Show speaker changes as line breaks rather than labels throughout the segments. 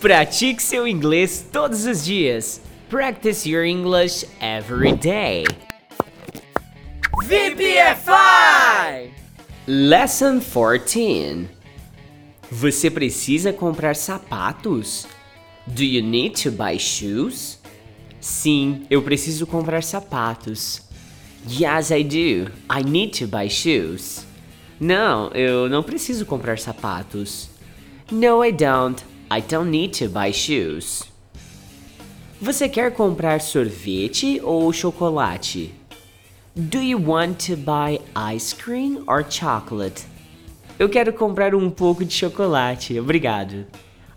Pratique seu inglês todos os dias. Practice your English every day.
VPFI!
Lesson 14. Você precisa comprar sapatos? Do you need to buy shoes? Sim, eu preciso comprar sapatos. Yes, I do. I need to buy shoes. Não, eu não preciso comprar sapatos. No, I don't. I don't need to buy shoes. Você quer comprar sorvete ou chocolate? Do you want to buy ice cream or chocolate? Eu quero comprar um pouco de chocolate, obrigado.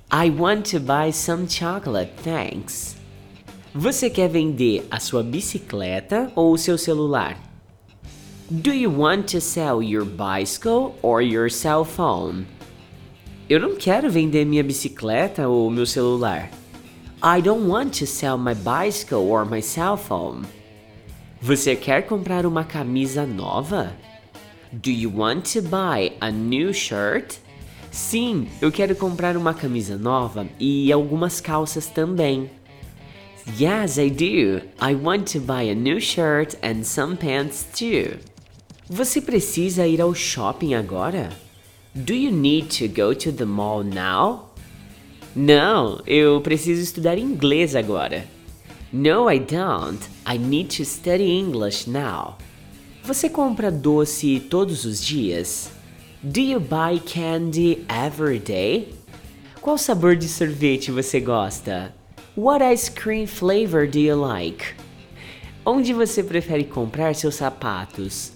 I want to buy some chocolate, thanks. Você quer vender a sua bicicleta ou o seu celular? Do you want to sell your bicycle or your cell phone? Eu não quero vender minha bicicleta ou meu celular. I don't want to sell my bicycle or my cell phone. Você quer comprar uma camisa nova? Do you want to buy a new shirt? Sim, eu quero comprar uma camisa nova e algumas calças também. Yes, I do. I want to buy a new shirt and some pants too. Você precisa ir ao shopping agora? Do you need to go to the mall now? Não, eu preciso estudar inglês agora. No, I don't. I need to study English now. Você compra doce todos os dias? Do you buy candy every day? Qual sabor de sorvete você gosta? What ice cream flavor do you like? Onde você prefere comprar seus sapatos?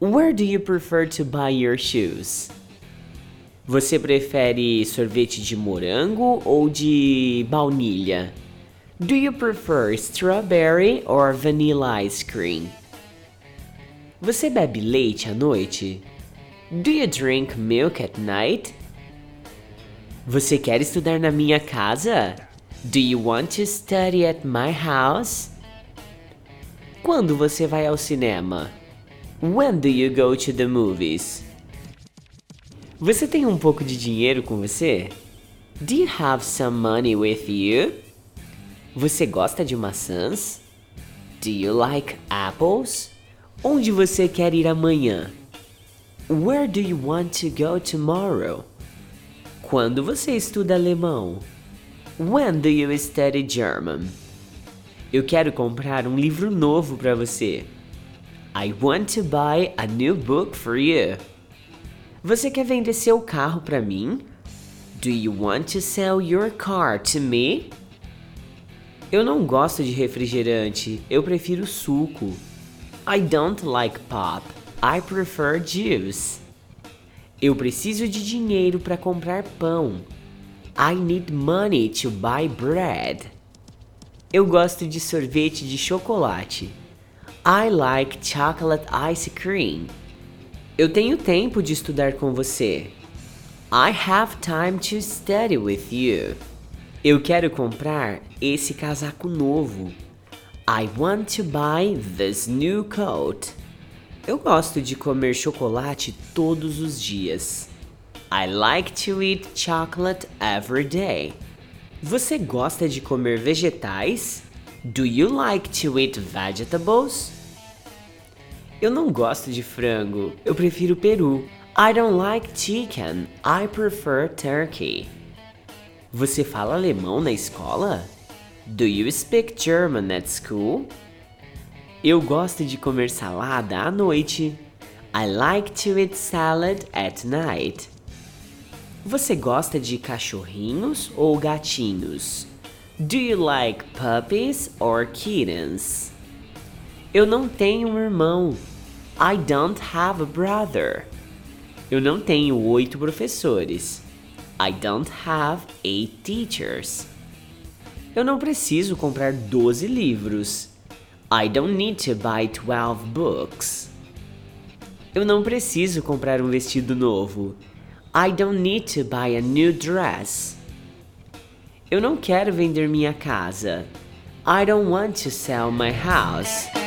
Where do you prefer to buy your shoes? Você prefere sorvete de morango ou de baunilha? Do you prefer strawberry or vanilla ice cream? Você bebe leite à noite? Do you drink milk at night? Você quer estudar na minha casa? Do you want to study at my house? Quando você vai ao cinema? When do you go to the movies? Você tem um pouco de dinheiro com você? Do you have some money with you? Você gosta de maçãs? Do you like apples? Onde você quer ir amanhã? Where do you want to go tomorrow? Quando você estuda alemão? When do you study German? Eu quero comprar um livro novo para você. I want to buy a new book for you. Você quer vender seu carro para mim? Do you want to sell your car to me? Eu não gosto de refrigerante, eu prefiro suco. I don't like pop, I prefer juice. Eu preciso de dinheiro para comprar pão. I need money to buy bread. Eu gosto de sorvete de chocolate. I like chocolate ice cream. Eu tenho tempo de estudar com você. I have time to study with you. Eu quero comprar esse casaco novo. I want to buy this new coat. Eu gosto de comer chocolate todos os dias. I like to eat chocolate every day. Você gosta de comer vegetais? Do you like to eat vegetables? Eu não gosto de frango, eu prefiro peru. I don't like chicken, I prefer turkey. Você fala alemão na escola? Do you speak German at school? Eu gosto de comer salada à noite. I like to eat salad at night. Você gosta de cachorrinhos ou gatinhos? Do you like puppies or kittens? Eu não tenho um irmão. I don't have a brother. Eu não tenho oito professores. I don't have eight teachers. Eu não preciso comprar 12 livros. I don't need to buy 12 books. Eu não preciso comprar um vestido novo. I don't need to buy a new dress. Eu não quero vender minha casa. I don't want to sell my house.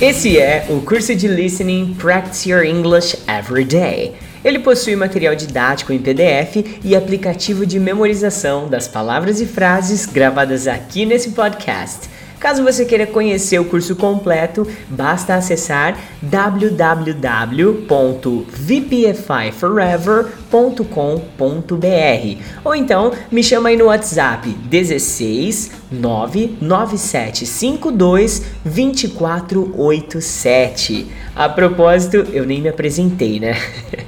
Esse é o curso de listening Practice Your English Every Day. Ele possui material didático em PDF e aplicativo de memorização das palavras e frases gravadas aqui nesse podcast. Caso você queira conhecer o curso completo, basta acessar www.vpfiforever.com.br ou então me chama aí no WhatsApp 16 99752 2487. A propósito, eu nem me apresentei, né?